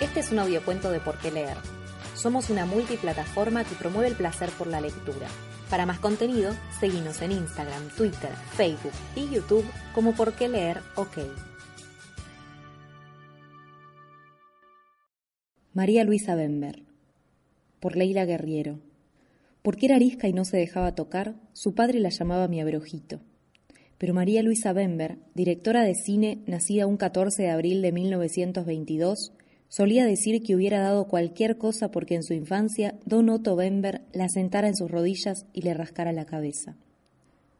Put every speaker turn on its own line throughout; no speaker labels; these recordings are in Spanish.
Este es un audiocuento de Por qué leer. Somos una multiplataforma que promueve el placer por la lectura. Para más contenido, seguimos en Instagram, Twitter, Facebook y YouTube como Por qué leer OK.
María Luisa Bember. Por Leila Guerriero. Porque era arisca y no se dejaba tocar, su padre la llamaba mi abrojito. Pero María Luisa Bember, directora de cine, nacida un 14 de abril de 1922, Solía decir que hubiera dado cualquier cosa porque en su infancia Don Otto Bember la sentara en sus rodillas y le rascara la cabeza.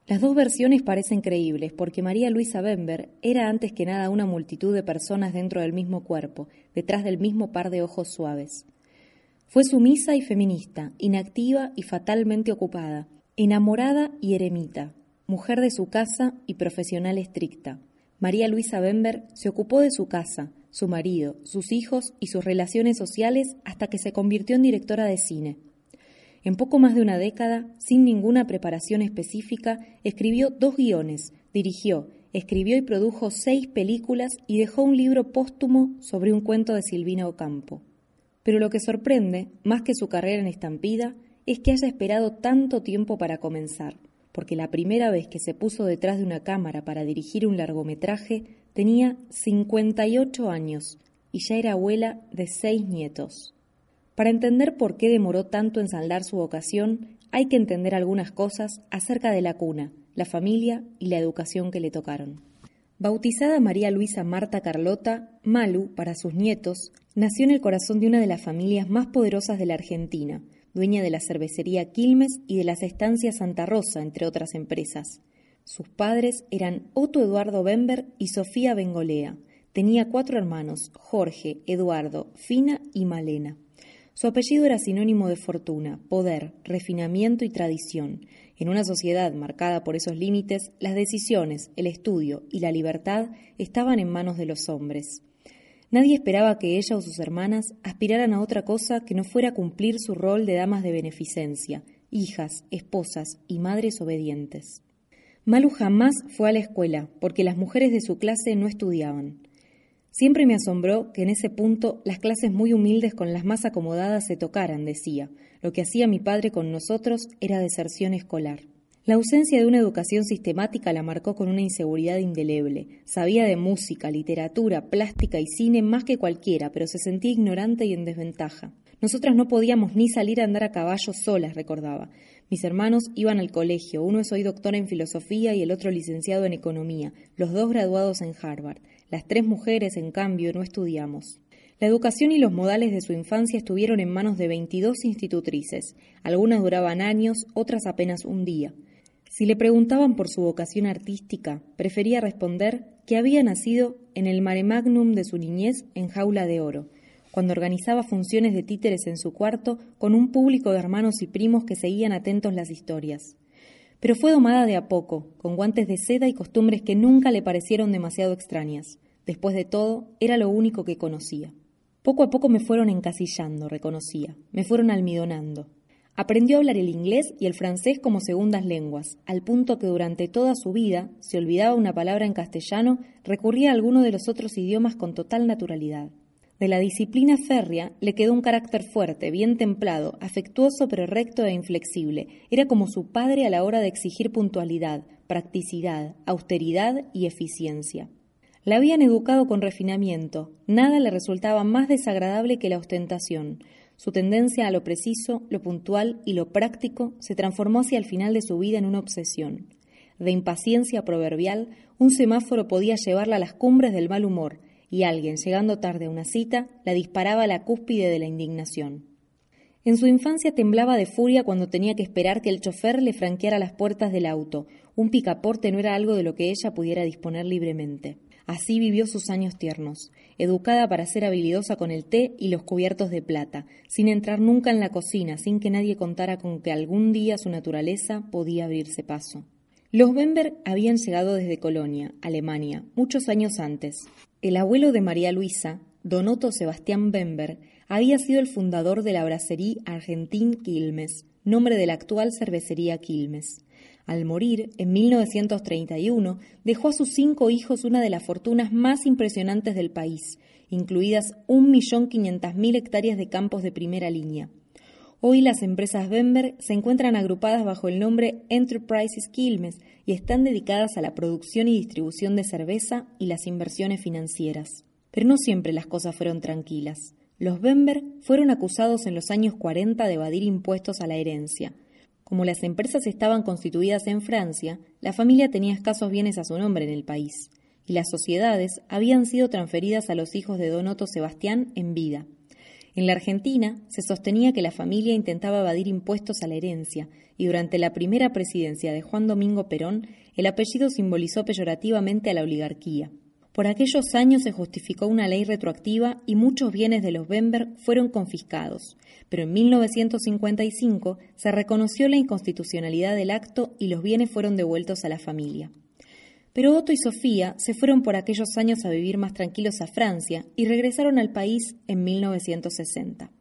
Las dos versiones parecen creíbles porque María Luisa Bember era antes que nada una multitud de personas dentro del mismo cuerpo, detrás del mismo par de ojos suaves. Fue sumisa y feminista, inactiva y fatalmente ocupada, enamorada y eremita, mujer de su casa y profesional estricta. María Luisa Bember se ocupó de su casa, su marido, sus hijos y sus relaciones sociales hasta que se convirtió en directora de cine. En poco más de una década, sin ninguna preparación específica, escribió dos guiones, dirigió, escribió y produjo seis películas y dejó un libro póstumo sobre un cuento de Silvina Ocampo. Pero lo que sorprende, más que su carrera en estampida, es que haya esperado tanto tiempo para comenzar, porque la primera vez que se puso detrás de una cámara para dirigir un largometraje Tenía 58 años y ya era abuela de seis nietos. Para entender por qué demoró tanto en saldar su vocación, hay que entender algunas cosas acerca de la cuna, la familia y la educación que le tocaron. Bautizada María Luisa Marta Carlota, Malu, para sus nietos, nació en el corazón de una de las familias más poderosas de la Argentina, dueña de la cervecería Quilmes y de las estancias Santa Rosa, entre otras empresas. Sus padres eran Otto Eduardo Bember y Sofía Bengolea. Tenía cuatro hermanos, Jorge, Eduardo, Fina y Malena. Su apellido era sinónimo de fortuna, poder, refinamiento y tradición. En una sociedad marcada por esos límites, las decisiones, el estudio y la libertad estaban en manos de los hombres. Nadie esperaba que ella o sus hermanas aspiraran a otra cosa que no fuera cumplir su rol de damas de beneficencia, hijas, esposas y madres obedientes. Malu jamás fue a la escuela porque las mujeres de su clase no estudiaban. Siempre me asombró que en ese punto las clases muy humildes con las más acomodadas se tocaran, decía. Lo que hacía mi padre con nosotros era deserción escolar. La ausencia de una educación sistemática la marcó con una inseguridad indeleble. Sabía de música, literatura, plástica y cine más que cualquiera, pero se sentía ignorante y en desventaja. Nosotras no podíamos ni salir a andar a caballo solas, recordaba. Mis hermanos iban al colegio, uno es hoy doctor en filosofía y el otro licenciado en economía, los dos graduados en Harvard. Las tres mujeres, en cambio, no estudiamos. La educación y los modales de su infancia estuvieron en manos de 22 institutrices. Algunas duraban años, otras apenas un día. Si le preguntaban por su vocación artística, prefería responder que había nacido en el mare magnum de su niñez en jaula de oro, cuando organizaba funciones de títeres en su cuarto con un público de hermanos y primos que seguían atentos las historias. Pero fue domada de a poco, con guantes de seda y costumbres que nunca le parecieron demasiado extrañas. Después de todo, era lo único que conocía. Poco a poco me fueron encasillando, reconocía, me fueron almidonando. Aprendió a hablar el inglés y el francés como segundas lenguas, al punto que durante toda su vida, si olvidaba una palabra en castellano, recurría a alguno de los otros idiomas con total naturalidad. De la disciplina férrea le quedó un carácter fuerte, bien templado, afectuoso pero recto e inflexible. Era como su padre a la hora de exigir puntualidad, practicidad, austeridad y eficiencia. La habían educado con refinamiento, nada le resultaba más desagradable que la ostentación. Su tendencia a lo preciso, lo puntual y lo práctico se transformó hacia el final de su vida en una obsesión. De impaciencia proverbial, un semáforo podía llevarla a las cumbres del mal humor, y alguien, llegando tarde a una cita, la disparaba a la cúspide de la indignación. En su infancia temblaba de furia cuando tenía que esperar que el chofer le franqueara las puertas del auto. Un picaporte no era algo de lo que ella pudiera disponer libremente. Así vivió sus años tiernos, educada para ser habilidosa con el té y los cubiertos de plata, sin entrar nunca en la cocina, sin que nadie contara con que algún día su naturaleza podía abrirse paso. Los Bemberg habían llegado desde Colonia, Alemania, muchos años antes. El abuelo de María Luisa, Don Otto Sebastián Bemberg, había sido el fundador de la bracería Argentín Quilmes, nombre de la actual cervecería Quilmes. Al morir, en 1931, dejó a sus cinco hijos una de las fortunas más impresionantes del país, incluidas 1.500.000 hectáreas de campos de primera línea. Hoy las empresas Bemberg se encuentran agrupadas bajo el nombre Enterprises Quilmes y están dedicadas a la producción y distribución de cerveza y las inversiones financieras. Pero no siempre las cosas fueron tranquilas. Los Bemberg fueron acusados en los años 40 de evadir impuestos a la herencia, como las empresas estaban constituidas en Francia, la familia tenía escasos bienes a su nombre en el país, y las sociedades habían sido transferidas a los hijos de Don Otto Sebastián en vida. En la Argentina se sostenía que la familia intentaba evadir impuestos a la herencia, y durante la primera presidencia de Juan Domingo Perón, el apellido simbolizó peyorativamente a la oligarquía. Por aquellos años se justificó una ley retroactiva y muchos bienes de los Bemberg fueron confiscados, pero en 1955 se reconoció la inconstitucionalidad del acto y los bienes fueron devueltos a la familia. Pero Otto y Sofía se fueron por aquellos años a vivir más tranquilos a Francia y regresaron al país en 1960.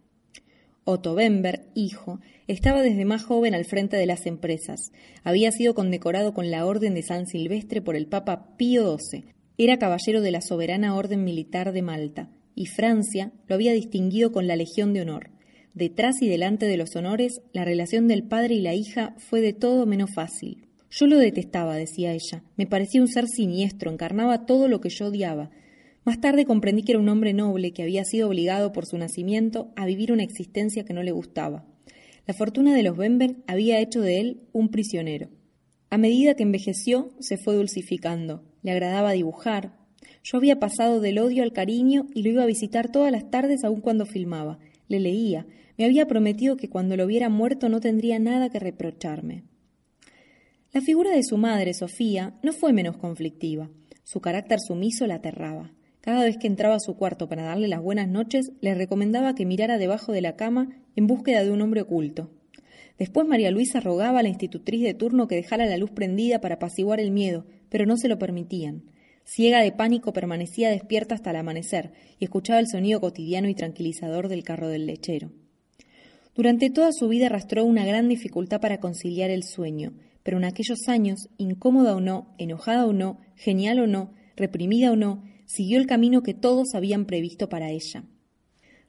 Otto Bemberg, hijo, estaba desde más joven al frente de las empresas. Había sido condecorado con la Orden de San Silvestre por el Papa Pío XII, era caballero de la Soberana Orden Militar de Malta, y Francia lo había distinguido con la Legión de Honor. Detrás y delante de los honores, la relación del padre y la hija fue de todo menos fácil. Yo lo detestaba, decía ella. Me parecía un ser siniestro, encarnaba todo lo que yo odiaba. Más tarde comprendí que era un hombre noble que había sido obligado por su nacimiento a vivir una existencia que no le gustaba. La fortuna de los Bember había hecho de él un prisionero. A medida que envejeció, se fue dulcificando le agradaba dibujar. Yo había pasado del odio al cariño y lo iba a visitar todas las tardes aun cuando filmaba. Le leía. Me había prometido que cuando lo viera muerto no tendría nada que reprocharme. La figura de su madre, Sofía, no fue menos conflictiva. Su carácter sumiso la aterraba. Cada vez que entraba a su cuarto para darle las buenas noches, le recomendaba que mirara debajo de la cama en búsqueda de un hombre oculto. Después María Luisa rogaba a la institutriz de turno que dejara la luz prendida para apaciguar el miedo, pero no se lo permitían. Ciega de pánico permanecía despierta hasta el amanecer y escuchaba el sonido cotidiano y tranquilizador del carro del lechero. Durante toda su vida arrastró una gran dificultad para conciliar el sueño, pero en aquellos años, incómoda o no, enojada o no, genial o no, reprimida o no, siguió el camino que todos habían previsto para ella.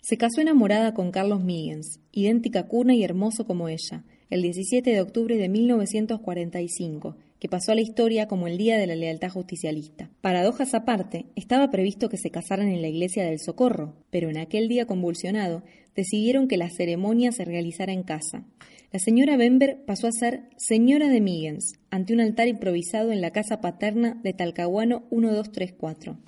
Se casó enamorada con Carlos Miggins, idéntica cuna y hermoso como ella, el 17 de octubre de 1945, que pasó a la historia como el Día de la Lealtad Justicialista. Paradojas aparte, estaba previsto que se casaran en la iglesia del Socorro, pero en aquel día convulsionado decidieron que la ceremonia se realizara en casa. La señora Bember pasó a ser señora de Miggins, ante un altar improvisado en la casa paterna de Talcahuano 1234.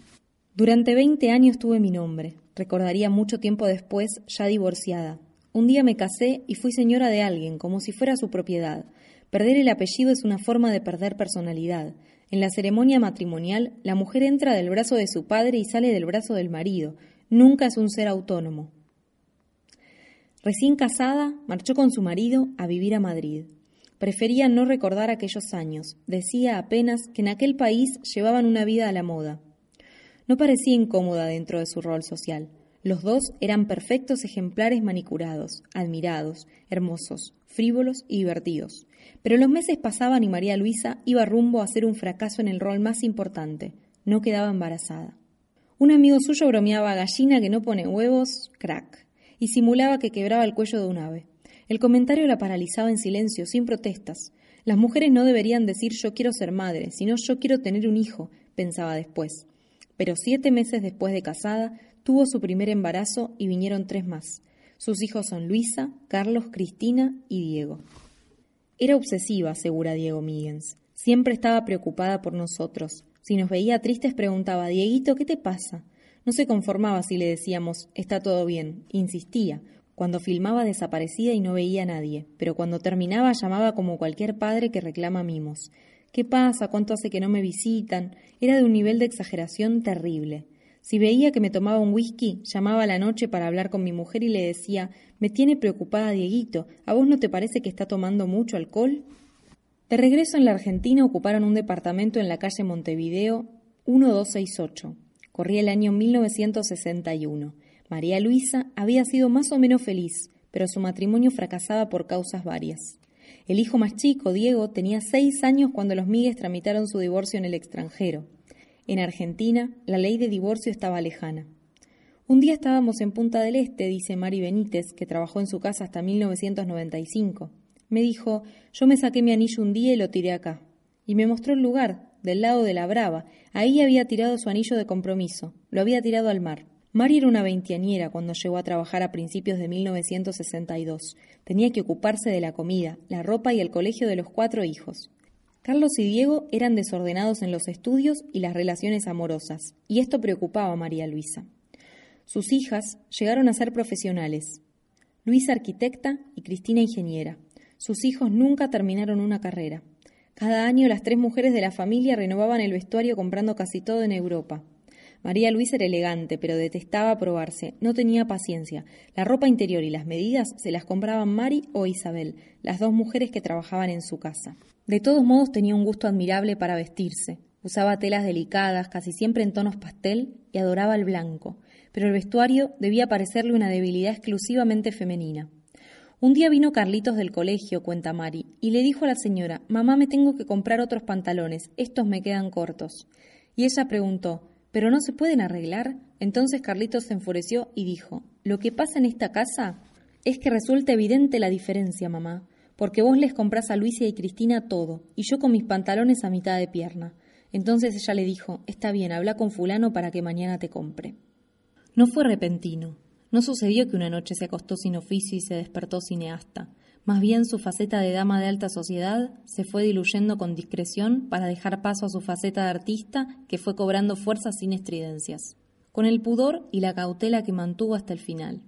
Durante veinte años tuve mi nombre, recordaría mucho tiempo después, ya divorciada. Un día me casé y fui señora de alguien, como si fuera su propiedad. Perder el apellido es una forma de perder personalidad. En la ceremonia matrimonial, la mujer entra del brazo de su padre y sale del brazo del marido. Nunca es un ser autónomo. Recién casada, marchó con su marido a vivir a Madrid. Prefería no recordar aquellos años. Decía apenas que en aquel país llevaban una vida a la moda. No parecía incómoda dentro de su rol social. Los dos eran perfectos ejemplares manicurados, admirados, hermosos, frívolos y divertidos. Pero los meses pasaban y María Luisa iba rumbo a ser un fracaso en el rol más importante. No quedaba embarazada. Un amigo suyo bromeaba gallina que no pone huevos, crack, y simulaba que quebraba el cuello de un ave. El comentario la paralizaba en silencio, sin protestas. Las mujeres no deberían decir yo quiero ser madre, sino yo quiero tener un hijo, pensaba después pero siete meses después de casada tuvo su primer embarazo y vinieron tres más. Sus hijos son Luisa, Carlos, Cristina y Diego. Era obsesiva, asegura Diego Míguez. Siempre estaba preocupada por nosotros. Si nos veía tristes preguntaba, Dieguito, ¿qué te pasa? No se conformaba si le decíamos, está todo bien. Insistía. Cuando filmaba desaparecía y no veía a nadie, pero cuando terminaba llamaba como cualquier padre que reclama mimos. ¿Qué pasa? ¿Cuánto hace que no me visitan? Era de un nivel de exageración terrible. Si veía que me tomaba un whisky, llamaba a la noche para hablar con mi mujer y le decía Me tiene preocupada Dieguito, ¿a vos no te parece que está tomando mucho alcohol? De regreso en la Argentina ocuparon un departamento en la calle Montevideo 1268. Corría el año 1961. María Luisa había sido más o menos feliz, pero su matrimonio fracasaba por causas varias. El hijo más chico, Diego, tenía seis años cuando los Migues tramitaron su divorcio en el extranjero. En Argentina, la ley de divorcio estaba lejana. Un día estábamos en Punta del Este, dice Mari Benítez, que trabajó en su casa hasta 1995. Me dijo, yo me saqué mi anillo un día y lo tiré acá. Y me mostró el lugar, del lado de la Brava. Ahí había tirado su anillo de compromiso. Lo había tirado al mar. Mari era una veinteañera cuando llegó a trabajar a principios de 1962. Tenía que ocuparse de la comida, la ropa y el colegio de los cuatro hijos. Carlos y Diego eran desordenados en los estudios y las relaciones amorosas, y esto preocupaba a María Luisa. Sus hijas llegaron a ser profesionales. Luisa arquitecta y Cristina ingeniera. Sus hijos nunca terminaron una carrera. Cada año las tres mujeres de la familia renovaban el vestuario comprando casi todo en Europa. María Luisa era elegante, pero detestaba probarse, no tenía paciencia. La ropa interior y las medidas se las compraban Mari o Isabel, las dos mujeres que trabajaban en su casa. De todos modos tenía un gusto admirable para vestirse. Usaba telas delicadas, casi siempre en tonos pastel, y adoraba el blanco, pero el vestuario debía parecerle una debilidad exclusivamente femenina. Un día vino Carlitos del colegio, cuenta Mari, y le dijo a la señora, Mamá, me tengo que comprar otros pantalones, estos me quedan cortos. Y ella preguntó, ¿Pero no se pueden arreglar? Entonces Carlitos se enfureció y dijo, Lo que pasa en esta casa es que resulta evidente la diferencia, mamá, porque vos les comprás a Luisa y Cristina todo, y yo con mis pantalones a mitad de pierna. Entonces ella le dijo, Está bien, habla con fulano para que mañana te compre. No fue repentino. No sucedió que una noche se acostó sin oficio y se despertó cineasta. Más bien su faceta de dama de alta sociedad se fue diluyendo con discreción para dejar paso a su faceta de artista que fue cobrando fuerza sin estridencias, con el pudor y la cautela que mantuvo hasta el final.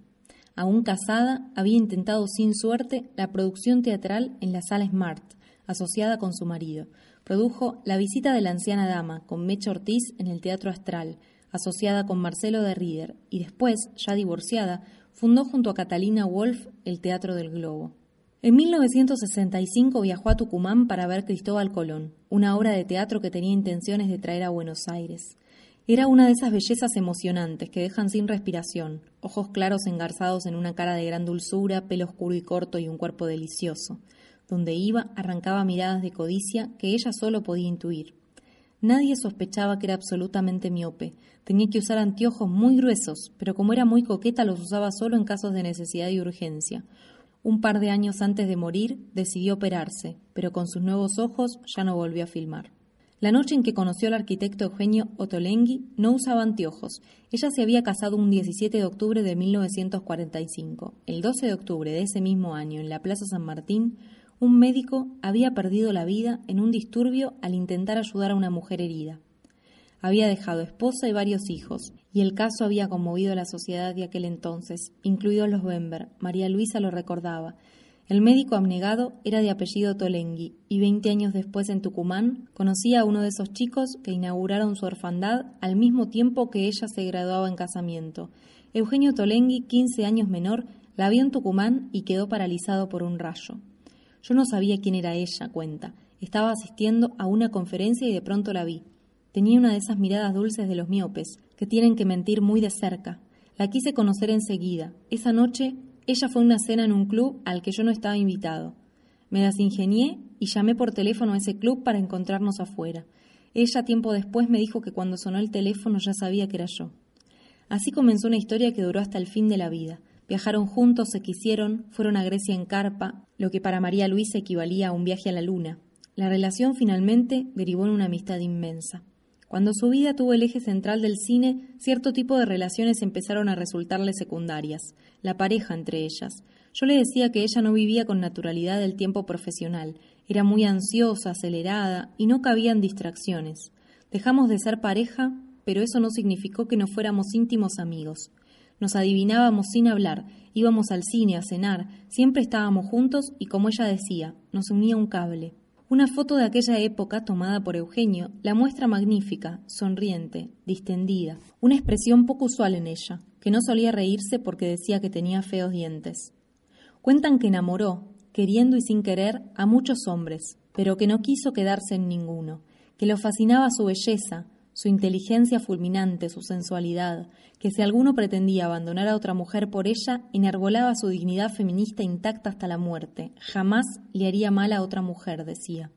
Aún casada, había intentado sin suerte la producción teatral en la sala Smart, asociada con su marido. Produjo La visita de la anciana dama con Mecha Ortiz en el Teatro Astral, asociada con Marcelo de Rieder, y después, ya divorciada, fundó junto a Catalina Wolf el Teatro del Globo. En 1965 viajó a Tucumán para ver Cristóbal Colón, una obra de teatro que tenía intenciones de traer a Buenos Aires. Era una de esas bellezas emocionantes que dejan sin respiración, ojos claros engarzados en una cara de gran dulzura, pelo oscuro y corto y un cuerpo delicioso. Donde iba arrancaba miradas de codicia que ella solo podía intuir. Nadie sospechaba que era absolutamente miope. Tenía que usar anteojos muy gruesos, pero como era muy coqueta los usaba solo en casos de necesidad y urgencia. Un par de años antes de morir, decidió operarse, pero con sus nuevos ojos ya no volvió a filmar. La noche en que conoció al arquitecto Eugenio Otolenghi, no usaba anteojos. Ella se había casado un 17 de octubre de 1945. El 12 de octubre de ese mismo año, en la Plaza San Martín, un médico había perdido la vida en un disturbio al intentar ayudar a una mujer herida. Había dejado esposa y varios hijos, y el caso había conmovido a la sociedad de aquel entonces, incluidos los Bember. María Luisa lo recordaba. El médico abnegado era de apellido Tolenghi, y veinte años después en Tucumán conocía a uno de esos chicos que inauguraron su orfandad al mismo tiempo que ella se graduaba en casamiento. Eugenio Tolenghi, quince años menor, la vio en Tucumán y quedó paralizado por un rayo. Yo no sabía quién era ella, cuenta. Estaba asistiendo a una conferencia y de pronto la vi. Tenía una de esas miradas dulces de los miopes, que tienen que mentir muy de cerca. La quise conocer enseguida. Esa noche, ella fue a una cena en un club al que yo no estaba invitado. Me desingenié y llamé por teléfono a ese club para encontrarnos afuera. Ella, tiempo después, me dijo que cuando sonó el teléfono ya sabía que era yo. Así comenzó una historia que duró hasta el fin de la vida. Viajaron juntos, se quisieron, fueron a Grecia en carpa, lo que para María Luisa equivalía a un viaje a la luna. La relación finalmente derivó en una amistad inmensa. Cuando su vida tuvo el eje central del cine, cierto tipo de relaciones empezaron a resultarle secundarias, la pareja entre ellas. Yo le decía que ella no vivía con naturalidad el tiempo profesional, era muy ansiosa, acelerada y no cabían distracciones. Dejamos de ser pareja, pero eso no significó que no fuéramos íntimos amigos. Nos adivinábamos sin hablar, íbamos al cine a cenar, siempre estábamos juntos y como ella decía, nos unía un cable. Una foto de aquella época tomada por Eugenio la muestra magnífica, sonriente, distendida, una expresión poco usual en ella, que no solía reírse porque decía que tenía feos dientes. Cuentan que enamoró, queriendo y sin querer, a muchos hombres, pero que no quiso quedarse en ninguno, que lo fascinaba su belleza, su inteligencia fulminante, su sensualidad, que si alguno pretendía abandonar a otra mujer por ella, enarbolaba su dignidad feminista intacta hasta la muerte. Jamás le haría mal a otra mujer, decía.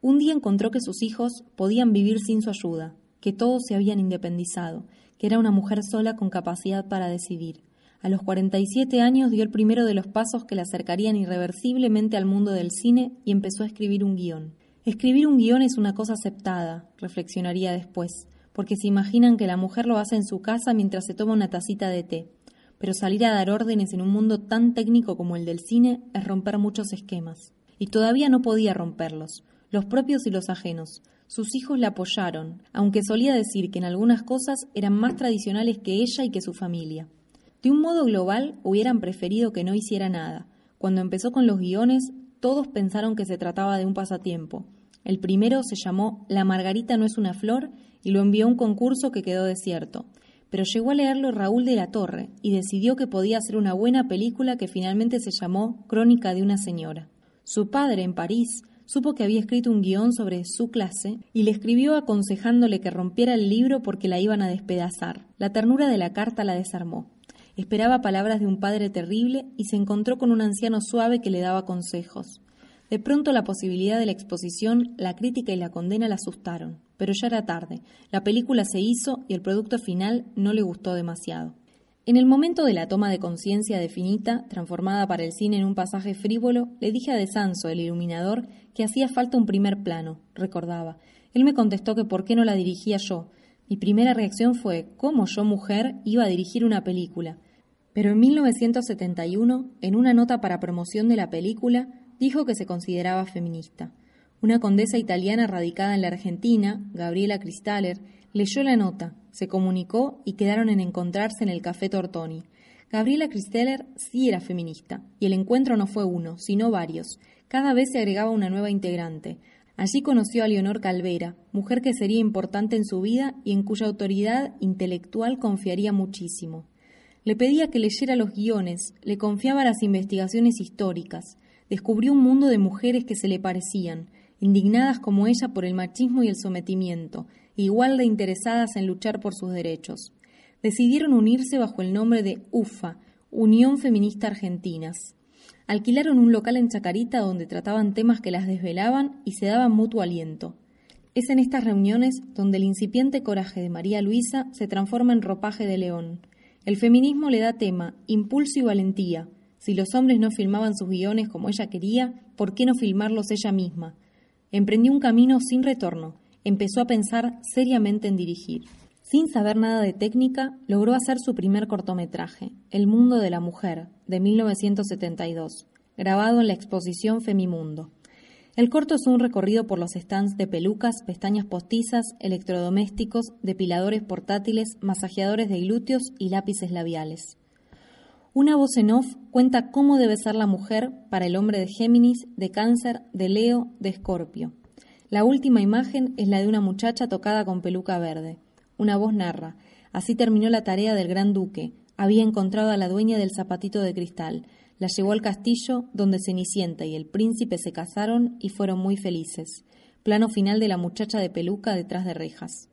Un día encontró que sus hijos podían vivir sin su ayuda, que todos se habían independizado, que era una mujer sola con capacidad para decidir. A los 47 años dio el primero de los pasos que la acercarían irreversiblemente al mundo del cine y empezó a escribir un guion. Escribir un guion es una cosa aceptada, reflexionaría después, porque se imaginan que la mujer lo hace en su casa mientras se toma una tacita de té. Pero salir a dar órdenes en un mundo tan técnico como el del cine es romper muchos esquemas. Y todavía no podía romperlos, los propios y los ajenos. Sus hijos la apoyaron, aunque solía decir que en algunas cosas eran más tradicionales que ella y que su familia. De un modo global hubieran preferido que no hiciera nada. Cuando empezó con los guiones, todos pensaron que se trataba de un pasatiempo. El primero se llamó La Margarita no es una flor y lo envió a un concurso que quedó desierto. Pero llegó a leerlo Raúl de la Torre y decidió que podía ser una buena película que finalmente se llamó Crónica de una señora. Su padre, en París, supo que había escrito un guion sobre su clase y le escribió aconsejándole que rompiera el libro porque la iban a despedazar. La ternura de la carta la desarmó. Esperaba palabras de un padre terrible y se encontró con un anciano suave que le daba consejos. De pronto la posibilidad de la exposición, la crítica y la condena la asustaron, pero ya era tarde. La película se hizo y el producto final no le gustó demasiado. En el momento de la toma de conciencia de Finita, transformada para el cine en un pasaje frívolo, le dije a De Sanso, el iluminador, que hacía falta un primer plano, recordaba. Él me contestó que por qué no la dirigía yo, mi primera reacción fue cómo yo, mujer, iba a dirigir una película. Pero en 1971, en una nota para promoción de la película, dijo que se consideraba feminista. Una condesa italiana radicada en la Argentina, Gabriela Cristaller, leyó la nota, se comunicó y quedaron en encontrarse en el Café Tortoni. Gabriela Cristeller sí era feminista, y el encuentro no fue uno, sino varios. Cada vez se agregaba una nueva integrante. Allí conoció a Leonor Calvera, mujer que sería importante en su vida y en cuya autoridad intelectual confiaría muchísimo. Le pedía que leyera los guiones, le confiaba las investigaciones históricas, descubrió un mundo de mujeres que se le parecían, indignadas como ella por el machismo y el sometimiento, igual de interesadas en luchar por sus derechos. Decidieron unirse bajo el nombre de UFA, Unión Feminista Argentinas. Alquilaron un local en Chacarita donde trataban temas que las desvelaban y se daban mutuo aliento. Es en estas reuniones donde el incipiente coraje de María Luisa se transforma en ropaje de león. El feminismo le da tema, impulso y valentía. Si los hombres no filmaban sus guiones como ella quería, ¿por qué no filmarlos ella misma? Emprendió un camino sin retorno. Empezó a pensar seriamente en dirigir. Sin saber nada de técnica, logró hacer su primer cortometraje, El mundo de la mujer, de 1972, grabado en la exposición Femimundo. El corto es un recorrido por los stands de pelucas, pestañas postizas, electrodomésticos, depiladores portátiles, masajeadores de glúteos y lápices labiales. Una voz en off cuenta cómo debe ser la mujer para el hombre de Géminis, de Cáncer, de Leo, de Escorpio. La última imagen es la de una muchacha tocada con peluca verde. Una voz narra. Así terminó la tarea del gran duque. Había encontrado a la dueña del zapatito de cristal. La llevó al castillo donde Cenicienta y el príncipe se casaron y fueron muy felices. Plano final de la muchacha de peluca detrás de rejas.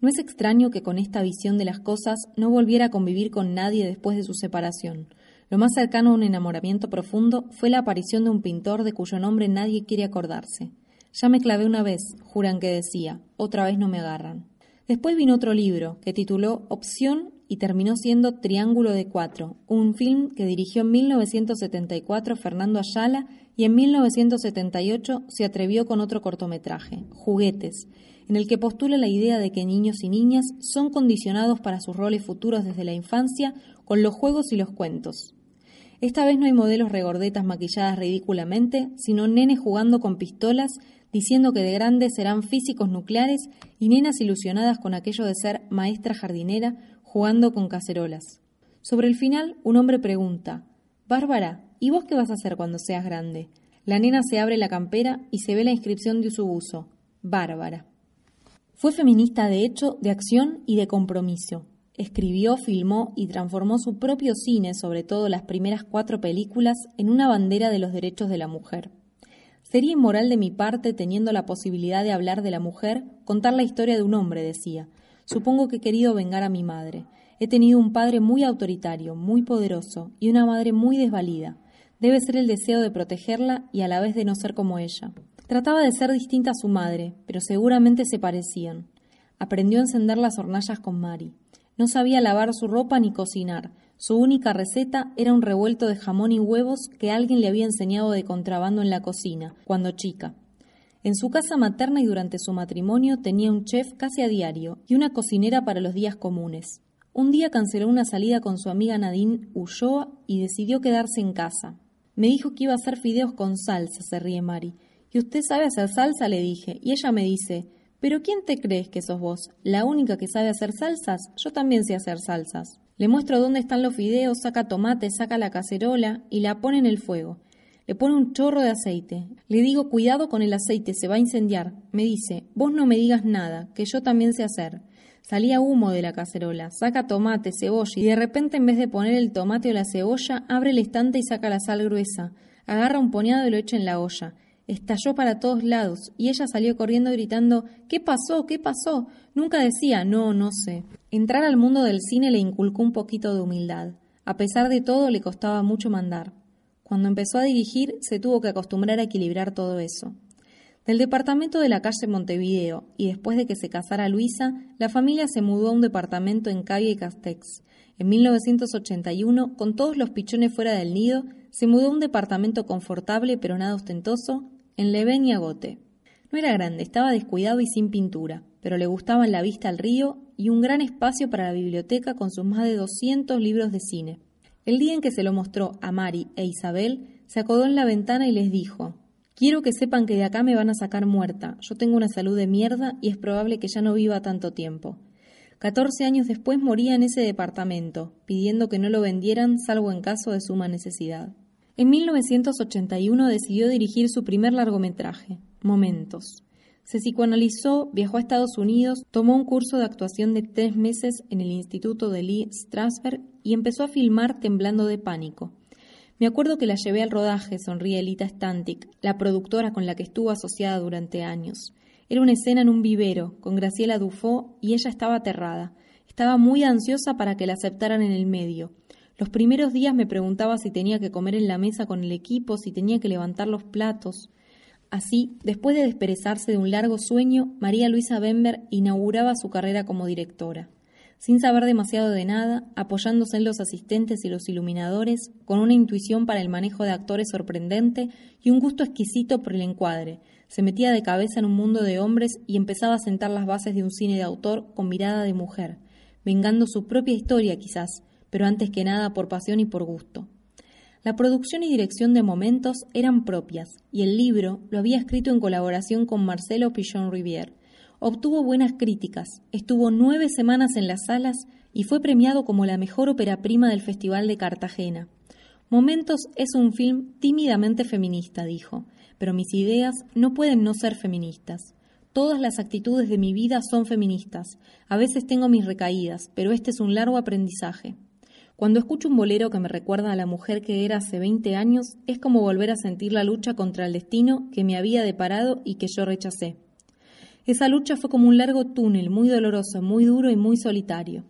No es extraño que con esta visión de las cosas no volviera a convivir con nadie después de su separación. Lo más cercano a un enamoramiento profundo fue la aparición de un pintor de cuyo nombre nadie quiere acordarse. Ya me clavé una vez, juran que decía, otra vez no me agarran. Después vino otro libro, que tituló Opción y terminó siendo Triángulo de Cuatro, un film que dirigió en 1974 Fernando Ayala y en 1978 se atrevió con otro cortometraje, Juguetes, en el que postula la idea de que niños y niñas son condicionados para sus roles futuros desde la infancia con los juegos y los cuentos. Esta vez no hay modelos regordetas maquilladas ridículamente, sino nenes jugando con pistolas diciendo que de grandes serán físicos nucleares y nenas ilusionadas con aquello de ser maestra jardinera jugando con cacerolas. Sobre el final, un hombre pregunta, Bárbara, ¿y vos qué vas a hacer cuando seas grande? La nena se abre la campera y se ve la inscripción de su buzo. Bárbara. Fue feminista de hecho, de acción y de compromiso. Escribió, filmó y transformó su propio cine, sobre todo las primeras cuatro películas, en una bandera de los derechos de la mujer. Sería inmoral de mi parte, teniendo la posibilidad de hablar de la mujer, contar la historia de un hombre, decía. Supongo que he querido vengar a mi madre. He tenido un padre muy autoritario, muy poderoso, y una madre muy desvalida. Debe ser el deseo de protegerla y a la vez de no ser como ella. Trataba de ser distinta a su madre, pero seguramente se parecían. Aprendió a encender las hornallas con Mari. No sabía lavar su ropa ni cocinar. Su única receta era un revuelto de jamón y huevos que alguien le había enseñado de contrabando en la cocina, cuando chica. En su casa materna y durante su matrimonio tenía un chef casi a diario y una cocinera para los días comunes. Un día canceló una salida con su amiga Nadine Ulloa y decidió quedarse en casa. Me dijo que iba a hacer fideos con salsa, se ríe Mari. ¿Y usted sabe hacer salsa? le dije. Y ella me dice, ¿Pero quién te crees que sos vos? ¿La única que sabe hacer salsas? Yo también sé hacer salsas. Le muestro dónde están los fideos, saca tomate, saca la cacerola y la pone en el fuego. Le pone un chorro de aceite. Le digo, cuidado con el aceite, se va a incendiar. Me dice, vos no me digas nada, que yo también sé hacer. Salía humo de la cacerola, saca tomate, cebolla y de repente en vez de poner el tomate o la cebolla, abre el estante y saca la sal gruesa. Agarra un puñado y lo echa en la olla estalló para todos lados y ella salió corriendo gritando ¿Qué pasó? ¿Qué pasó? Nunca decía no, no sé. Entrar al mundo del cine le inculcó un poquito de humildad. A pesar de todo le costaba mucho mandar. Cuando empezó a dirigir se tuvo que acostumbrar a equilibrar todo eso. Del departamento de la calle Montevideo y después de que se casara Luisa, la familia se mudó a un departamento en Calle y Castex. En 1981, con todos los pichones fuera del nido, se mudó a un departamento confortable pero nada ostentoso en Leven y Agote. No era grande, estaba descuidado y sin pintura, pero le gustaban la vista al río y un gran espacio para la biblioteca con sus más de 200 libros de cine. El día en que se lo mostró a Mari e Isabel, se acodó en la ventana y les dijo Quiero que sepan que de acá me van a sacar muerta. Yo tengo una salud de mierda y es probable que ya no viva tanto tiempo. Catorce años después moría en ese departamento, pidiendo que no lo vendieran salvo en caso de suma necesidad. En 1981 decidió dirigir su primer largometraje, Momentos. Se psicoanalizó, viajó a Estados Unidos, tomó un curso de actuación de tres meses en el Instituto de Lee Strasberg y empezó a filmar temblando de pánico. Me acuerdo que la llevé al rodaje, sonríe Elita Stantic, la productora con la que estuvo asociada durante años. Era una escena en un vivero, con Graciela Dufo, y ella estaba aterrada. Estaba muy ansiosa para que la aceptaran en el medio. Los primeros días me preguntaba si tenía que comer en la mesa con el equipo, si tenía que levantar los platos. Así, después de desperezarse de un largo sueño, María Luisa Bember inauguraba su carrera como directora. Sin saber demasiado de nada, apoyándose en los asistentes y los iluminadores, con una intuición para el manejo de actores sorprendente y un gusto exquisito por el encuadre, se metía de cabeza en un mundo de hombres y empezaba a sentar las bases de un cine de autor con mirada de mujer, vengando su propia historia quizás, pero antes que nada por pasión y por gusto. La producción y dirección de Momentos eran propias, y el libro lo había escrito en colaboración con Marcelo Pichon Rivière. Obtuvo buenas críticas, estuvo nueve semanas en las salas y fue premiado como la mejor ópera prima del Festival de Cartagena. Momentos es un film tímidamente feminista, dijo, pero mis ideas no pueden no ser feministas. Todas las actitudes de mi vida son feministas. A veces tengo mis recaídas, pero este es un largo aprendizaje. Cuando escucho un bolero que me recuerda a la mujer que era hace 20 años, es como volver a sentir la lucha contra el destino que me había deparado y que yo rechacé. Esa lucha fue como un largo túnel, muy doloroso, muy duro y muy solitario.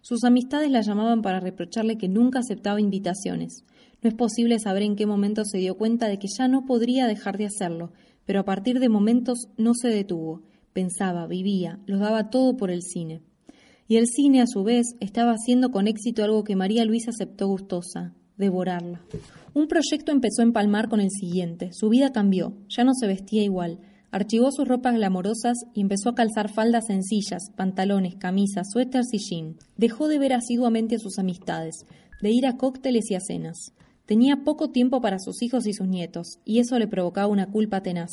Sus amistades la llamaban para reprocharle que nunca aceptaba invitaciones. No es posible saber en qué momento se dio cuenta de que ya no podría dejar de hacerlo, pero a partir de momentos no se detuvo. Pensaba, vivía, lo daba todo por el cine y el cine a su vez estaba haciendo con éxito algo que María Luisa aceptó gustosa, devorarla. Un proyecto empezó a empalmar con el siguiente. Su vida cambió, ya no se vestía igual. Archivó sus ropas glamorosas y empezó a calzar faldas sencillas, pantalones, camisas, suéteres y jean. Dejó de ver asiduamente a sus amistades, de ir a cócteles y a cenas. Tenía poco tiempo para sus hijos y sus nietos, y eso le provocaba una culpa tenaz.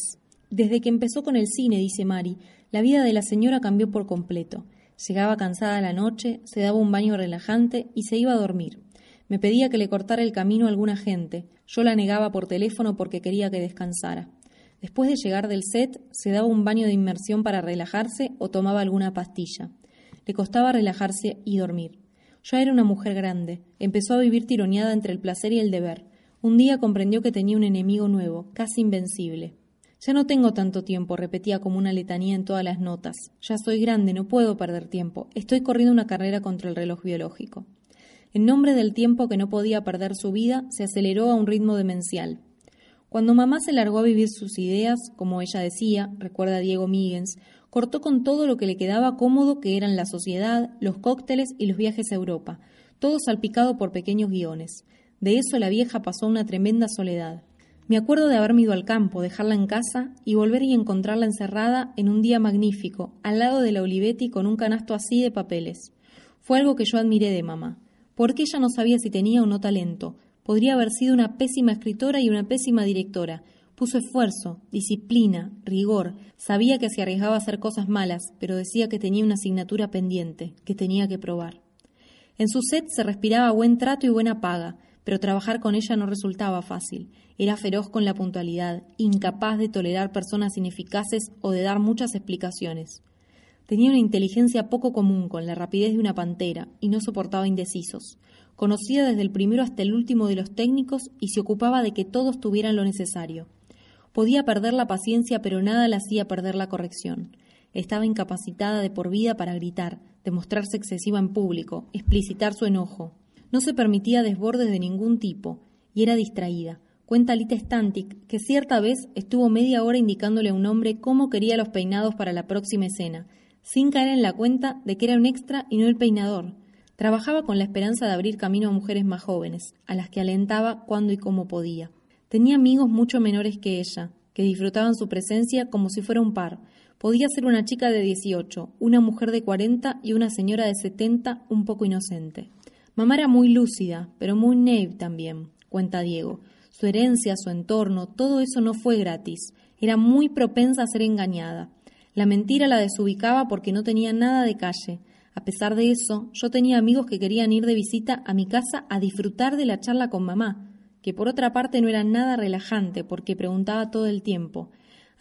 Desde que empezó con el cine, dice Mari, la vida de la señora cambió por completo. Llegaba cansada la noche, se daba un baño relajante y se iba a dormir. Me pedía que le cortara el camino a alguna gente. Yo la negaba por teléfono porque quería que descansara. Después de llegar del set, se daba un baño de inmersión para relajarse o tomaba alguna pastilla. Le costaba relajarse y dormir. Ya era una mujer grande. Empezó a vivir tironeada entre el placer y el deber. Un día comprendió que tenía un enemigo nuevo, casi invencible. Ya no tengo tanto tiempo, repetía como una letanía en todas las notas. Ya soy grande, no puedo perder tiempo. Estoy corriendo una carrera contra el reloj biológico. En nombre del tiempo que no podía perder su vida, se aceleró a un ritmo demencial. Cuando mamá se largó a vivir sus ideas, como ella decía, recuerda Diego Míguez, cortó con todo lo que le quedaba cómodo que eran la sociedad, los cócteles y los viajes a Europa, todo salpicado por pequeños guiones. De eso la vieja pasó una tremenda soledad. Me acuerdo de haberme ido al campo, dejarla en casa y volver y encontrarla encerrada en un día magnífico, al lado de la Olivetti con un canasto así de papeles. Fue algo que yo admiré de mamá, porque ella no sabía si tenía o no talento. Podría haber sido una pésima escritora y una pésima directora. Puso esfuerzo, disciplina, rigor. Sabía que se arriesgaba a hacer cosas malas, pero decía que tenía una asignatura pendiente, que tenía que probar. En su set se respiraba buen trato y buena paga, pero trabajar con ella no resultaba fácil. Era feroz con la puntualidad, incapaz de tolerar personas ineficaces o de dar muchas explicaciones. Tenía una inteligencia poco común, con la rapidez de una pantera, y no soportaba indecisos. Conocía desde el primero hasta el último de los técnicos y se ocupaba de que todos tuvieran lo necesario. Podía perder la paciencia, pero nada le hacía perder la corrección. Estaba incapacitada de por vida para gritar, demostrarse excesiva en público, explicitar su enojo. No se permitía desbordes de ningún tipo y era distraída. Cuenta Lita Stantic que cierta vez estuvo media hora indicándole a un hombre cómo quería los peinados para la próxima escena, sin caer en la cuenta de que era un extra y no el peinador. Trabajaba con la esperanza de abrir camino a mujeres más jóvenes, a las que alentaba cuando y como podía. Tenía amigos mucho menores que ella, que disfrutaban su presencia como si fuera un par. Podía ser una chica de 18, una mujer de 40 y una señora de 70 un poco inocente. Mamá era muy lúcida, pero muy naive también, cuenta Diego. Su herencia, su entorno, todo eso no fue gratis. Era muy propensa a ser engañada. La mentira la desubicaba porque no tenía nada de calle. A pesar de eso, yo tenía amigos que querían ir de visita a mi casa a disfrutar de la charla con mamá, que por otra parte no era nada relajante porque preguntaba todo el tiempo.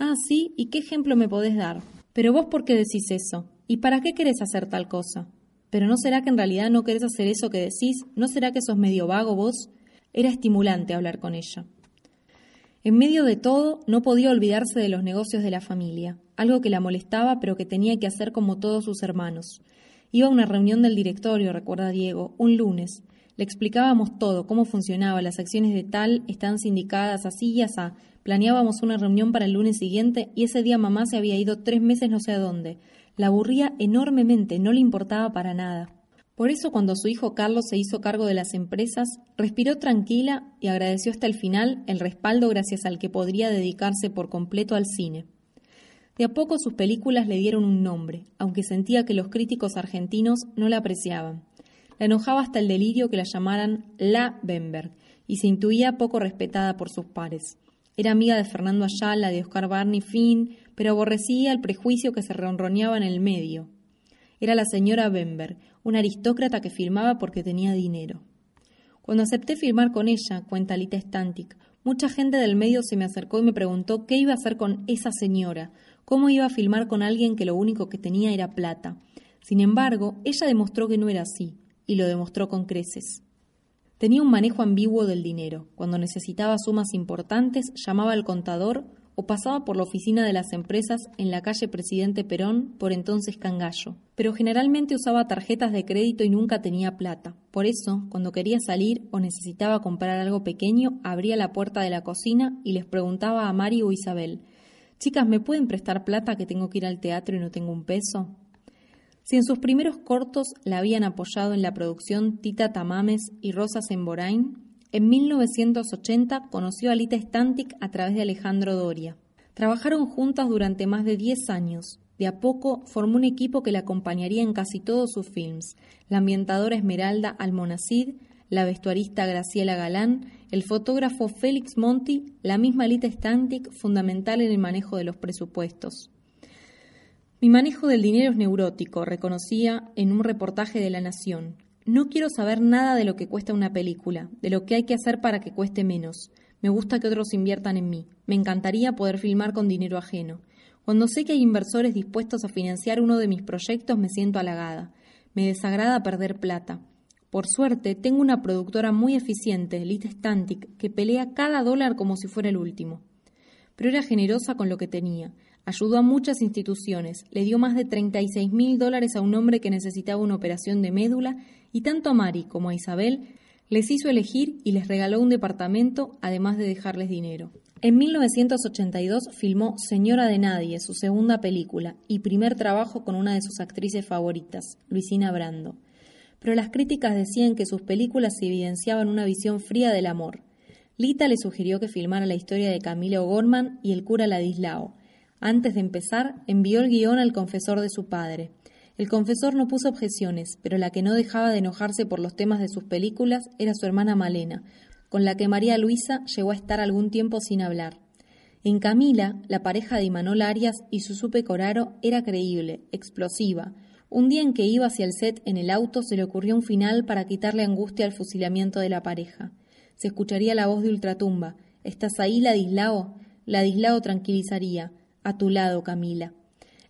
Ah, sí, ¿y qué ejemplo me podés dar? Pero vos por qué decís eso? ¿Y para qué querés hacer tal cosa? Pero ¿no será que en realidad no querés hacer eso que decís? ¿No será que sos medio vago vos? Era estimulante hablar con ella. En medio de todo, no podía olvidarse de los negocios de la familia, algo que la molestaba pero que tenía que hacer como todos sus hermanos. Iba a una reunión del directorio, recuerda Diego, un lunes. Le explicábamos todo, cómo funcionaba, las acciones de tal están sindicadas así y así. Planeábamos una reunión para el lunes siguiente y ese día mamá se había ido tres meses no sé a dónde. La aburría enormemente, no le importaba para nada. Por eso cuando su hijo Carlos se hizo cargo de las empresas, respiró tranquila y agradeció hasta el final el respaldo gracias al que podría dedicarse por completo al cine. De a poco sus películas le dieron un nombre, aunque sentía que los críticos argentinos no la apreciaban. La enojaba hasta el delirio que la llamaran La Bemberg y se intuía poco respetada por sus pares. Era amiga de Fernando Ayala, de Oscar Barney Finn, pero aborrecía el prejuicio que se ronroneaba en el medio. Era la señora Bemberg, una aristócrata que firmaba porque tenía dinero. Cuando acepté firmar con ella, cuenta Lita Stantic, mucha gente del medio se me acercó y me preguntó qué iba a hacer con esa señora, cómo iba a filmar con alguien que lo único que tenía era plata. Sin embargo, ella demostró que no era así, y lo demostró con creces. Tenía un manejo ambiguo del dinero. Cuando necesitaba sumas importantes, llamaba al contador o pasaba por la oficina de las empresas en la calle Presidente Perón, por entonces Cangallo. Pero generalmente usaba tarjetas de crédito y nunca tenía plata. Por eso, cuando quería salir o necesitaba comprar algo pequeño, abría la puerta de la cocina y les preguntaba a Mari o Isabel, Chicas, ¿me pueden prestar plata que tengo que ir al teatro y no tengo un peso? Si en sus primeros cortos la habían apoyado en la producción Tita Tamames y Rosa Semborain, en 1980 conoció a Lita Stantic a través de Alejandro Doria. Trabajaron juntas durante más de 10 años. De a poco formó un equipo que la acompañaría en casi todos sus films. La ambientadora Esmeralda Almonacid, la vestuarista Graciela Galán, el fotógrafo Félix Monti, la misma Lita Stantic, fundamental en el manejo de los presupuestos. Mi manejo del dinero es neurótico, reconocía en un reportaje de La Nación. No quiero saber nada de lo que cuesta una película, de lo que hay que hacer para que cueste menos. Me gusta que otros inviertan en mí. Me encantaría poder filmar con dinero ajeno. Cuando sé que hay inversores dispuestos a financiar uno de mis proyectos, me siento halagada. Me desagrada perder plata. Por suerte, tengo una productora muy eficiente, Lita Stantic, que pelea cada dólar como si fuera el último. Pero era generosa con lo que tenía. Ayudó a muchas instituciones, le dio más de 36 mil dólares a un hombre que necesitaba una operación de médula y tanto a Mari como a Isabel les hizo elegir y les regaló un departamento, además de dejarles dinero. En 1982 filmó Señora de Nadie, su segunda película y primer trabajo con una de sus actrices favoritas, Luisina Brando. Pero las críticas decían que sus películas evidenciaban una visión fría del amor. Lita le sugirió que filmara la historia de Camilo Gorman y el cura Ladislao. Antes de empezar, envió el guion al confesor de su padre. El confesor no puso objeciones, pero la que no dejaba de enojarse por los temas de sus películas era su hermana Malena, con la que María Luisa llegó a estar algún tiempo sin hablar. En Camila, la pareja de Imanol Arias y Susupe Coraro era creíble, explosiva. Un día en que iba hacia el set en el auto se le ocurrió un final para quitarle angustia al fusilamiento de la pareja. Se escucharía la voz de Ultratumba. ¿Estás ahí, Ladislao? Ladislao tranquilizaría. A tu lado, Camila.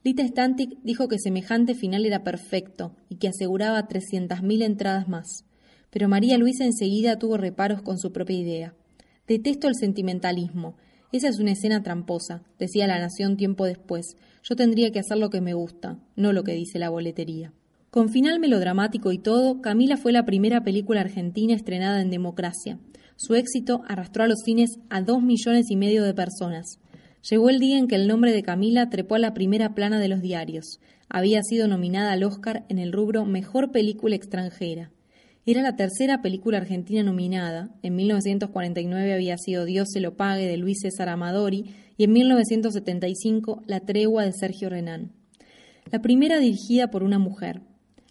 Lita Stantic dijo que semejante final era perfecto y que aseguraba 300.000 entradas más. Pero María Luisa enseguida tuvo reparos con su propia idea. Detesto el sentimentalismo. Esa es una escena tramposa, decía La Nación tiempo después. Yo tendría que hacer lo que me gusta, no lo que dice la boletería. Con final melodramático y todo, Camila fue la primera película argentina estrenada en democracia. Su éxito arrastró a los cines a dos millones y medio de personas. Llegó el día en que el nombre de Camila trepó a la primera plana de los diarios. Había sido nominada al Oscar en el rubro Mejor Película Extranjera. Era la tercera película argentina nominada. En 1949 había sido Dios se lo pague de Luis César Amadori y en 1975 La tregua de Sergio Renán. La primera dirigida por una mujer.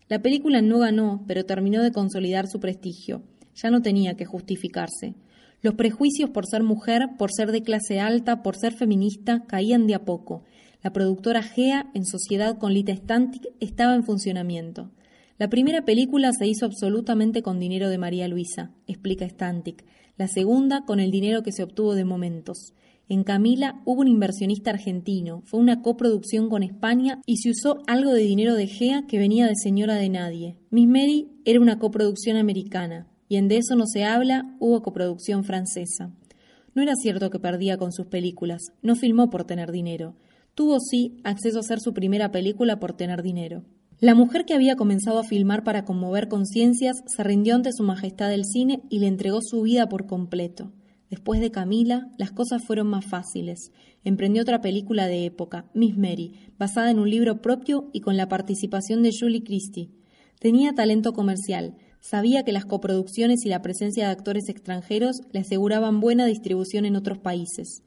La película no ganó, pero terminó de consolidar su prestigio. Ya no tenía que justificarse. Los prejuicios por ser mujer, por ser de clase alta, por ser feminista, caían de a poco. La productora GEA, en sociedad con Lita Stantic, estaba en funcionamiento. La primera película se hizo absolutamente con dinero de María Luisa, explica Stantic. La segunda con el dinero que se obtuvo de Momentos. En Camila hubo un inversionista argentino, fue una coproducción con España y se usó algo de dinero de GEA que venía de Señora de Nadie. Miss Mary era una coproducción americana y en De eso no se habla hubo coproducción francesa. No era cierto que perdía con sus películas, no filmó por tener dinero. Tuvo sí acceso a hacer su primera película por tener dinero. La mujer que había comenzado a filmar para conmover conciencias se rindió ante su majestad del cine y le entregó su vida por completo. Después de Camila, las cosas fueron más fáciles. Emprendió otra película de época, Miss Mary, basada en un libro propio y con la participación de Julie Christie. Tenía talento comercial, Sabía que las coproducciones y la presencia de actores extranjeros le aseguraban buena distribución en otros países.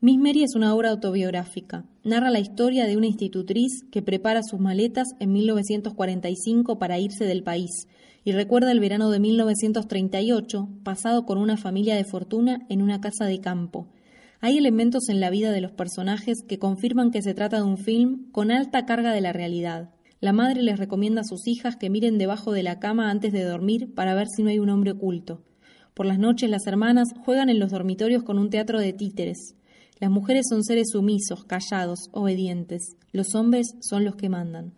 Miss Mary es una obra autobiográfica. Narra la historia de una institutriz que prepara sus maletas en 1945 para irse del país y recuerda el verano de 1938 pasado con una familia de fortuna en una casa de campo. Hay elementos en la vida de los personajes que confirman que se trata de un film con alta carga de la realidad. La madre les recomienda a sus hijas que miren debajo de la cama antes de dormir para ver si no hay un hombre oculto. Por las noches las hermanas juegan en los dormitorios con un teatro de títeres. Las mujeres son seres sumisos, callados, obedientes. Los hombres son los que mandan.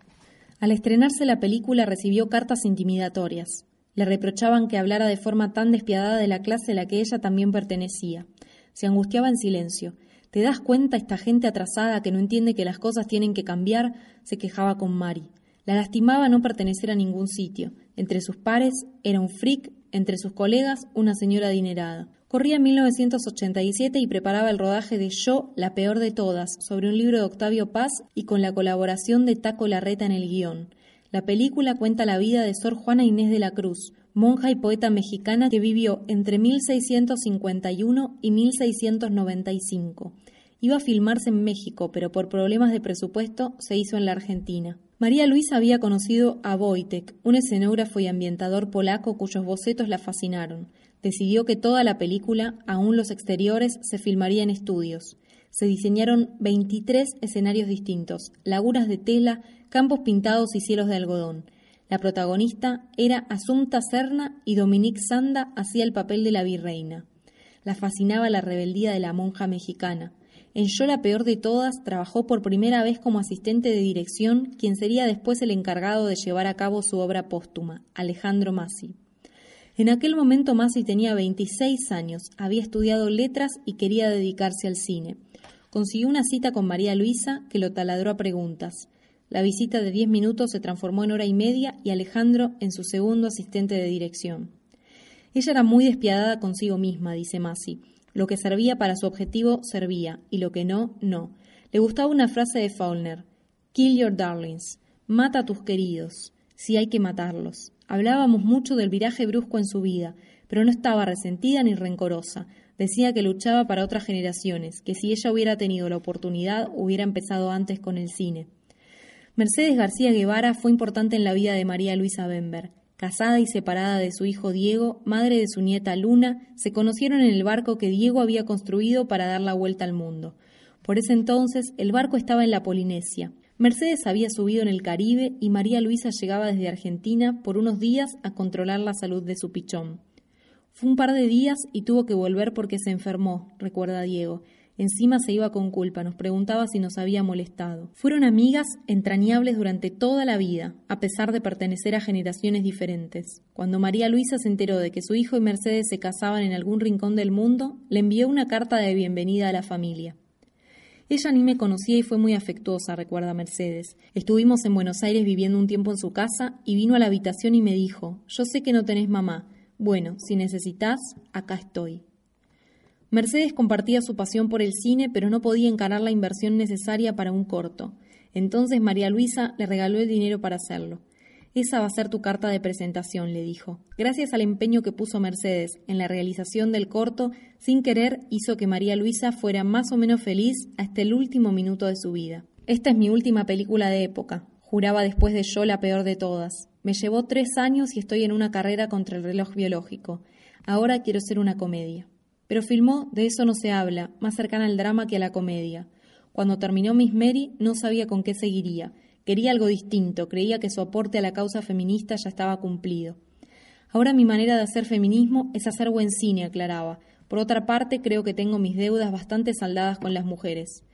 Al estrenarse la película recibió cartas intimidatorias. Le reprochaban que hablara de forma tan despiadada de la clase a la que ella también pertenecía. Se angustiaba en silencio ¿Te das cuenta esta gente atrasada que no entiende que las cosas tienen que cambiar? se quejaba con Mari. La lastimaba no pertenecer a ningún sitio. Entre sus pares era un freak, entre sus colegas una señora adinerada. Corría 1987 y preparaba el rodaje de Yo, la peor de todas, sobre un libro de Octavio Paz y con la colaboración de Taco Larreta en el guion. La película cuenta la vida de Sor Juana Inés de la Cruz, monja y poeta mexicana que vivió entre 1651 y 1695. Iba a filmarse en México, pero por problemas de presupuesto se hizo en la Argentina. María Luisa había conocido a Wojtek, un escenógrafo y ambientador polaco cuyos bocetos la fascinaron. Decidió que toda la película, aún los exteriores, se filmaría en estudios. Se diseñaron 23 escenarios distintos, lagunas de tela, campos pintados y cielos de algodón. La protagonista era Asunta Serna y Dominique Sanda hacía el papel de la virreina. La fascinaba la rebeldía de la monja mexicana. En Yo peor de todas trabajó por primera vez como asistente de dirección, quien sería después el encargado de llevar a cabo su obra póstuma, Alejandro Massi. En aquel momento Massi tenía 26 años, había estudiado letras y quería dedicarse al cine. Consiguió una cita con María Luisa, que lo taladró a preguntas. La visita de diez minutos se transformó en hora y media y Alejandro en su segundo asistente de dirección. Ella era muy despiadada consigo misma, dice Massi. Lo que servía para su objetivo servía, y lo que no, no. Le gustaba una frase de Faulner: Kill your darlings. Mata a tus queridos. Si hay que matarlos. Hablábamos mucho del viraje brusco en su vida, pero no estaba resentida ni rencorosa. Decía que luchaba para otras generaciones, que si ella hubiera tenido la oportunidad hubiera empezado antes con el cine. Mercedes García Guevara fue importante en la vida de María Luisa Bember. Casada y separada de su hijo Diego, madre de su nieta Luna, se conocieron en el barco que Diego había construido para dar la vuelta al mundo. Por ese entonces el barco estaba en la Polinesia. Mercedes había subido en el Caribe y María Luisa llegaba desde Argentina por unos días a controlar la salud de su pichón. Fue un par de días y tuvo que volver porque se enfermó, recuerda Diego, Encima se iba con culpa, nos preguntaba si nos había molestado. Fueron amigas entrañables durante toda la vida, a pesar de pertenecer a generaciones diferentes. Cuando María Luisa se enteró de que su hijo y Mercedes se casaban en algún rincón del mundo, le envió una carta de bienvenida a la familia. Ella ni me conocía y fue muy afectuosa, recuerda Mercedes. Estuvimos en Buenos Aires viviendo un tiempo en su casa y vino a la habitación y me dijo, yo sé que no tenés mamá. Bueno, si necesitas, acá estoy. Mercedes compartía su pasión por el cine, pero no podía encarar la inversión necesaria para un corto. Entonces María Luisa le regaló el dinero para hacerlo. Esa va a ser tu carta de presentación, le dijo. Gracias al empeño que puso Mercedes en la realización del corto, sin querer hizo que María Luisa fuera más o menos feliz hasta el último minuto de su vida. Esta es mi última película de época, juraba después de yo la peor de todas. Me llevó tres años y estoy en una carrera contra el reloj biológico. Ahora quiero ser una comedia. Pero filmó De eso no se habla, más cercana al drama que a la comedia. Cuando terminó Miss Mary no sabía con qué seguiría. Quería algo distinto, creía que su aporte a la causa feminista ya estaba cumplido. Ahora mi manera de hacer feminismo es hacer buen cine, aclaraba. Por otra parte, creo que tengo mis deudas bastante saldadas con las mujeres.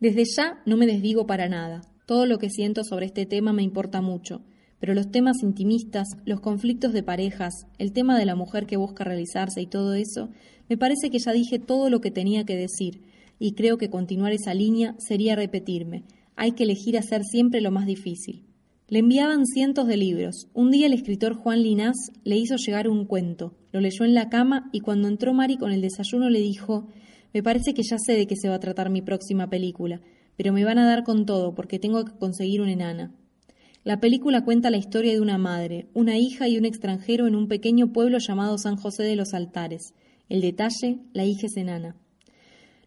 Desde ya no me desdigo para nada. Todo lo que siento sobre este tema me importa mucho pero los temas intimistas, los conflictos de parejas, el tema de la mujer que busca realizarse y todo eso, me parece que ya dije todo lo que tenía que decir, y creo que continuar esa línea sería repetirme. Hay que elegir hacer siempre lo más difícil. Le enviaban cientos de libros. Un día el escritor Juan Linás le hizo llegar un cuento. Lo leyó en la cama y cuando entró Mari con el desayuno le dijo Me parece que ya sé de qué se va a tratar mi próxima película, pero me van a dar con todo porque tengo que conseguir una enana. La película cuenta la historia de una madre, una hija y un extranjero en un pequeño pueblo llamado San José de los Altares. El detalle, la hija es enana.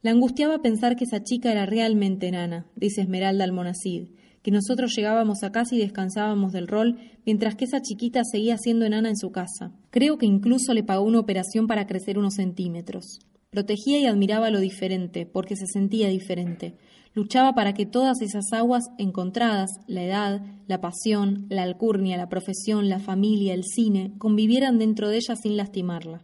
La angustiaba pensar que esa chica era realmente enana, dice Esmeralda Almonacid, que nosotros llegábamos a casa y descansábamos del rol, mientras que esa chiquita seguía siendo enana en su casa. Creo que incluso le pagó una operación para crecer unos centímetros. Protegía y admiraba lo diferente, porque se sentía diferente. Luchaba para que todas esas aguas encontradas, la edad, la pasión, la alcurnia, la profesión, la familia, el cine, convivieran dentro de ella sin lastimarla.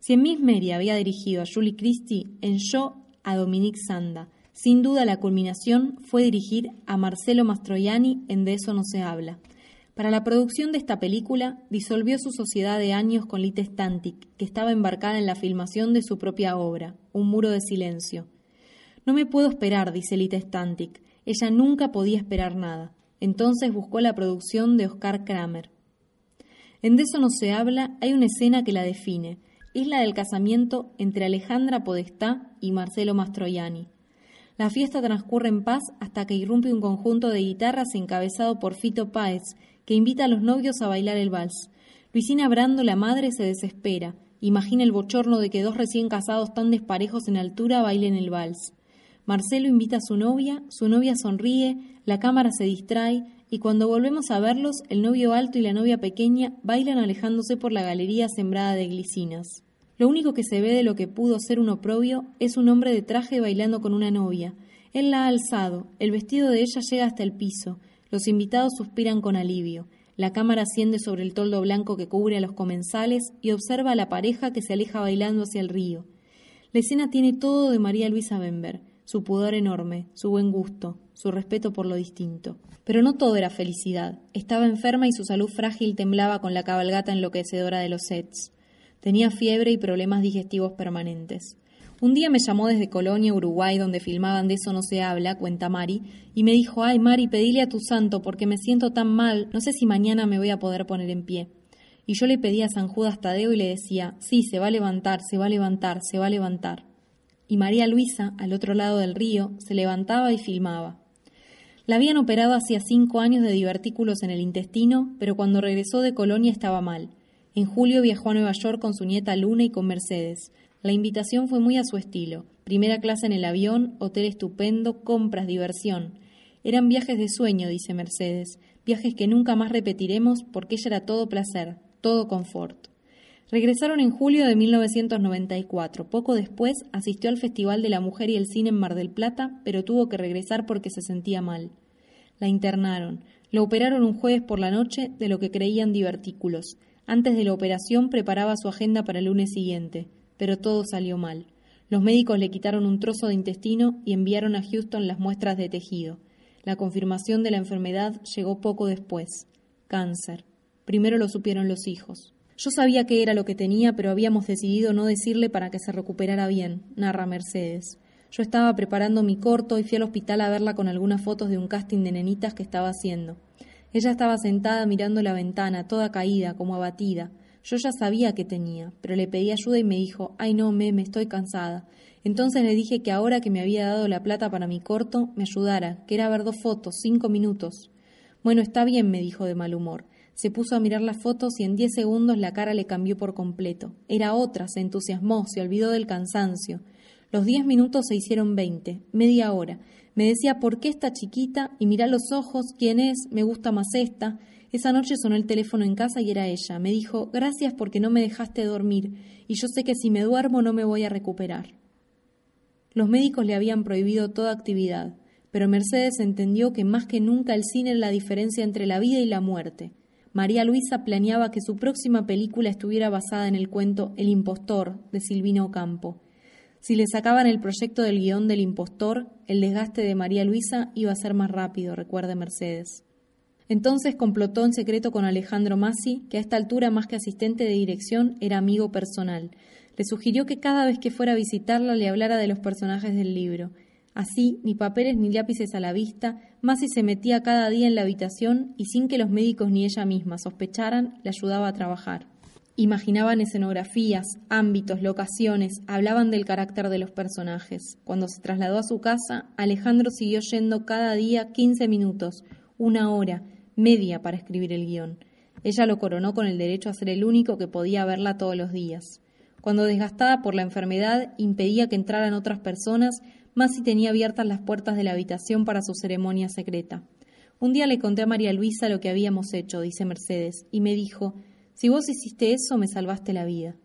Si en Miss Mary había dirigido a Julie Christie, en Yo a Dominique Sanda. Sin duda la culminación fue dirigir a Marcelo Mastroianni en De eso no se habla. Para la producción de esta película, disolvió su sociedad de años con Lita Stantic, que estaba embarcada en la filmación de su propia obra, Un muro de silencio. No me puedo esperar, dice Lita Stantic. Ella nunca podía esperar nada. Entonces buscó la producción de Oscar Kramer. En De eso no se habla, hay una escena que la define. Es la del casamiento entre Alejandra Podestá y Marcelo Mastroianni. La fiesta transcurre en paz hasta que irrumpe un conjunto de guitarras encabezado por Fito Páez, que invita a los novios a bailar el vals. Luisina Brando, la madre, se desespera. Imagina el bochorno de que dos recién casados tan desparejos en altura bailen el vals. Marcelo invita a su novia, su novia sonríe, la cámara se distrae y cuando volvemos a verlos, el novio alto y la novia pequeña bailan alejándose por la galería sembrada de glicinas. Lo único que se ve de lo que pudo ser un oprobio es un hombre de traje bailando con una novia. Él la ha alzado, el vestido de ella llega hasta el piso, los invitados suspiran con alivio. La cámara asciende sobre el toldo blanco que cubre a los comensales y observa a la pareja que se aleja bailando hacia el río. La escena tiene todo de María Luisa Bember, su pudor enorme, su buen gusto, su respeto por lo distinto. Pero no todo era felicidad. Estaba enferma y su salud frágil temblaba con la cabalgata enloquecedora de los sets. Tenía fiebre y problemas digestivos permanentes. Un día me llamó desde Colonia, Uruguay, donde filmaban De eso no se habla, cuenta Mari, y me dijo, ay Mari, pedile a tu santo porque me siento tan mal, no sé si mañana me voy a poder poner en pie. Y yo le pedí a San Judas Tadeo y le decía, sí, se va a levantar, se va a levantar, se va a levantar. Y María Luisa, al otro lado del río, se levantaba y filmaba. La habían operado hacía cinco años de divertículos en el intestino, pero cuando regresó de Colonia estaba mal. En julio viajó a Nueva York con su nieta Luna y con Mercedes. La invitación fue muy a su estilo. Primera clase en el avión, hotel estupendo, compras, diversión. Eran viajes de sueño, dice Mercedes, viajes que nunca más repetiremos porque ella era todo placer, todo confort. Regresaron en julio de 1994. Poco después asistió al Festival de la Mujer y el Cine en Mar del Plata, pero tuvo que regresar porque se sentía mal. La internaron. La operaron un jueves por la noche de lo que creían divertículos. Antes de la operación preparaba su agenda para el lunes siguiente pero todo salió mal. Los médicos le quitaron un trozo de intestino y enviaron a Houston las muestras de tejido. La confirmación de la enfermedad llegó poco después. Cáncer. Primero lo supieron los hijos. Yo sabía qué era lo que tenía, pero habíamos decidido no decirle para que se recuperara bien, narra Mercedes. Yo estaba preparando mi corto y fui al hospital a verla con algunas fotos de un casting de nenitas que estaba haciendo. Ella estaba sentada mirando la ventana, toda caída, como abatida. Yo ya sabía que tenía, pero le pedí ayuda y me dijo, ay no, me, me estoy cansada. Entonces le dije que ahora que me había dado la plata para mi corto, me ayudara, que era ver dos fotos, cinco minutos. Bueno, está bien, me dijo de mal humor. Se puso a mirar las fotos y en diez segundos la cara le cambió por completo. Era otra, se entusiasmó, se olvidó del cansancio. Los diez minutos se hicieron veinte, media hora. Me decía, ¿por qué esta chiquita? Y mira los ojos, ¿quién es? Me gusta más esta. Esa noche sonó el teléfono en casa y era ella. Me dijo, gracias porque no me dejaste dormir, y yo sé que si me duermo no me voy a recuperar. Los médicos le habían prohibido toda actividad, pero Mercedes entendió que más que nunca el cine era la diferencia entre la vida y la muerte. María Luisa planeaba que su próxima película estuviera basada en el cuento El impostor de Silvino Ocampo. Si le sacaban el proyecto del guion del impostor, el desgaste de María Luisa iba a ser más rápido, recuerda Mercedes. Entonces complotó en secreto con Alejandro Massi, que a esta altura más que asistente de dirección era amigo personal. Le sugirió que cada vez que fuera a visitarla le hablara de los personajes del libro. Así, ni papeles ni lápices a la vista, Massi se metía cada día en la habitación y sin que los médicos ni ella misma sospecharan, le ayudaba a trabajar. Imaginaban escenografías, ámbitos, locaciones, hablaban del carácter de los personajes. Cuando se trasladó a su casa, Alejandro siguió yendo cada día quince minutos, una hora, media para escribir el guion. Ella lo coronó con el derecho a ser el único que podía verla todos los días. Cuando desgastada por la enfermedad impedía que entraran otras personas, Masi tenía abiertas las puertas de la habitación para su ceremonia secreta. Un día le conté a María Luisa lo que habíamos hecho, dice Mercedes, y me dijo, si vos hiciste eso, me salvaste la vida.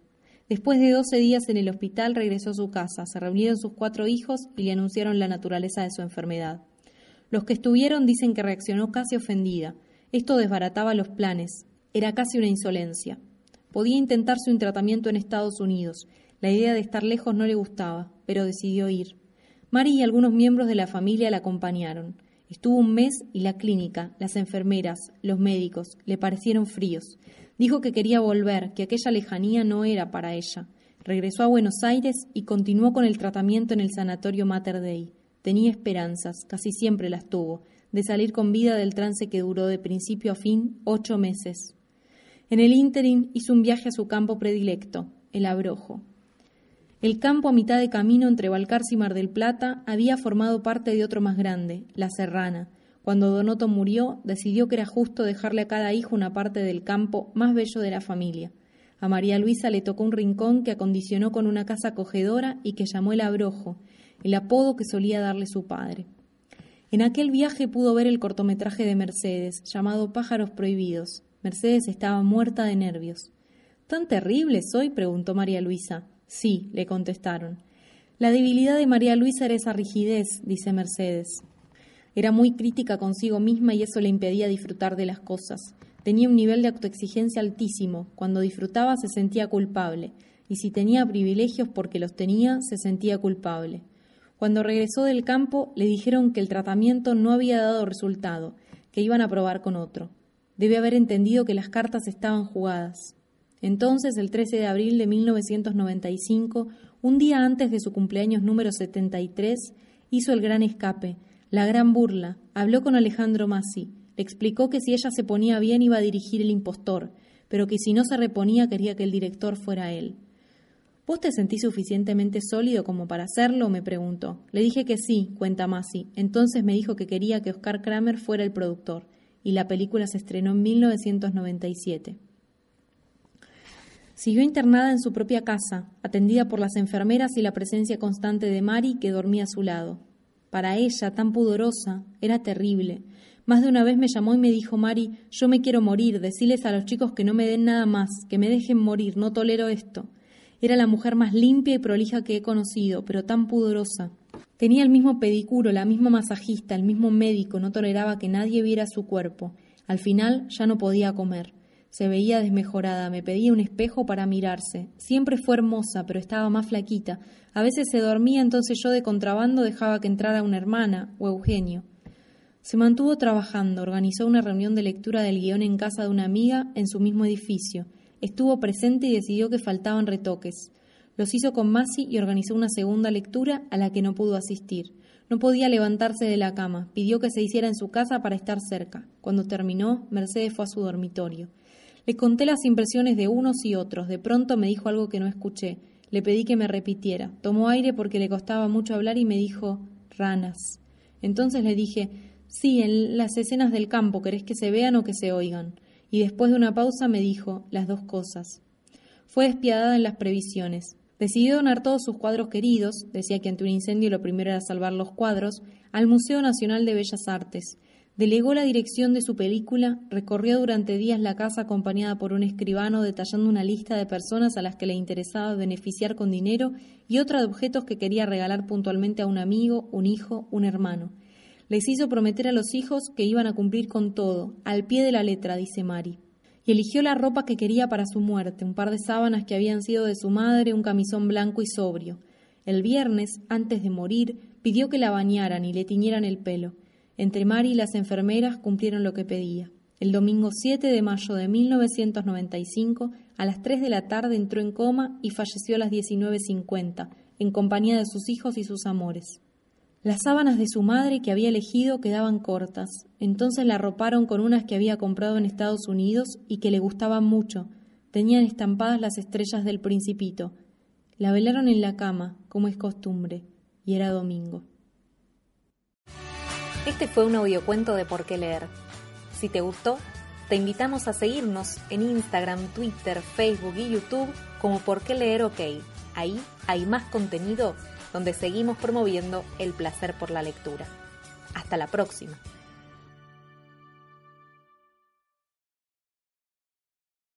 Después de doce días en el hospital regresó a su casa, se reunieron sus cuatro hijos y le anunciaron la naturaleza de su enfermedad. Los que estuvieron dicen que reaccionó casi ofendida. Esto desbarataba los planes. Era casi una insolencia. Podía intentarse un tratamiento en Estados Unidos. La idea de estar lejos no le gustaba, pero decidió ir. Mari y algunos miembros de la familia la acompañaron. Estuvo un mes y la clínica, las enfermeras, los médicos, le parecieron fríos. Dijo que quería volver, que aquella lejanía no era para ella. Regresó a Buenos Aires y continuó con el tratamiento en el sanatorio Mater Dei. Tenía esperanzas, casi siempre las tuvo, de salir con vida del trance que duró de principio a fin ocho meses. En el ínterin hizo un viaje a su campo predilecto, el Abrojo. El campo a mitad de camino entre Balcarce y Mar del Plata había formado parte de otro más grande, la Serrana. Cuando Donoto murió, decidió que era justo dejarle a cada hijo una parte del campo más bello de la familia. A María Luisa le tocó un rincón que acondicionó con una casa acogedora y que llamó el Abrojo, el apodo que solía darle su padre. En aquel viaje pudo ver el cortometraje de Mercedes, llamado Pájaros Prohibidos. Mercedes estaba muerta de nervios. ¿Tan terrible soy? preguntó María Luisa. Sí, le contestaron. La debilidad de María Luisa era esa rigidez, dice Mercedes. Era muy crítica consigo misma y eso le impedía disfrutar de las cosas. Tenía un nivel de autoexigencia altísimo. Cuando disfrutaba se sentía culpable. Y si tenía privilegios porque los tenía, se sentía culpable. Cuando regresó del campo, le dijeron que el tratamiento no había dado resultado, que iban a probar con otro. Debe haber entendido que las cartas estaban jugadas. Entonces, el 13 de abril de 1995, un día antes de su cumpleaños número 73, hizo el gran escape, la gran burla, habló con Alejandro Massi, le explicó que si ella se ponía bien iba a dirigir el impostor, pero que si no se reponía quería que el director fuera él. ¿Vos te sentís suficientemente sólido como para hacerlo? me preguntó. Le dije que sí, cuenta Masi. Entonces me dijo que quería que Oscar Kramer fuera el productor, y la película se estrenó en 1997. Siguió internada en su propia casa, atendida por las enfermeras y la presencia constante de Mari, que dormía a su lado. Para ella, tan pudorosa, era terrible. Más de una vez me llamó y me dijo, Mari, yo me quiero morir, deciles a los chicos que no me den nada más, que me dejen morir, no tolero esto. Era la mujer más limpia y prolija que he conocido, pero tan pudorosa. Tenía el mismo pedicuro, la misma masajista, el mismo médico, no toleraba que nadie viera su cuerpo. Al final ya no podía comer. Se veía desmejorada, me pedía un espejo para mirarse. Siempre fue hermosa, pero estaba más flaquita. A veces se dormía, entonces yo de contrabando dejaba que entrara una hermana o Eugenio. Se mantuvo trabajando, organizó una reunión de lectura del guion en casa de una amiga en su mismo edificio. Estuvo presente y decidió que faltaban retoques. Los hizo con Masi y organizó una segunda lectura a la que no pudo asistir. No podía levantarse de la cama. Pidió que se hiciera en su casa para estar cerca. Cuando terminó, Mercedes fue a su dormitorio. Le conté las impresiones de unos y otros. De pronto me dijo algo que no escuché. Le pedí que me repitiera. Tomó aire porque le costaba mucho hablar y me dijo ranas. Entonces le dije Sí, en las escenas del campo, ¿querés que se vean o que se oigan? y después de una pausa me dijo las dos cosas. Fue despiadada en las previsiones. Decidió donar todos sus cuadros queridos, decía que ante un incendio lo primero era salvar los cuadros, al Museo Nacional de Bellas Artes. Delegó la dirección de su película, recorrió durante días la casa acompañada por un escribano detallando una lista de personas a las que le interesaba beneficiar con dinero y otra de objetos que quería regalar puntualmente a un amigo, un hijo, un hermano. Les hizo prometer a los hijos que iban a cumplir con todo, al pie de la letra, dice Mari. Y eligió la ropa que quería para su muerte, un par de sábanas que habían sido de su madre, un camisón blanco y sobrio. El viernes, antes de morir, pidió que la bañaran y le tiñeran el pelo. Entre Mari y las enfermeras cumplieron lo que pedía. El domingo 7 de mayo de 1995, a las 3 de la tarde entró en coma y falleció a las 19.50, en compañía de sus hijos y sus amores. Las sábanas de su madre que había elegido quedaban cortas, entonces la arroparon con unas que había comprado en Estados Unidos y que le gustaban mucho. Tenían estampadas las estrellas del principito. La velaron en la cama, como es costumbre, y era domingo.
Este fue un audiocuento de Por qué leer. Si te gustó, te invitamos a seguirnos en Instagram, Twitter, Facebook y YouTube como Por qué leer OK. Ahí hay más contenido donde seguimos promoviendo el placer por la lectura. Hasta la próxima.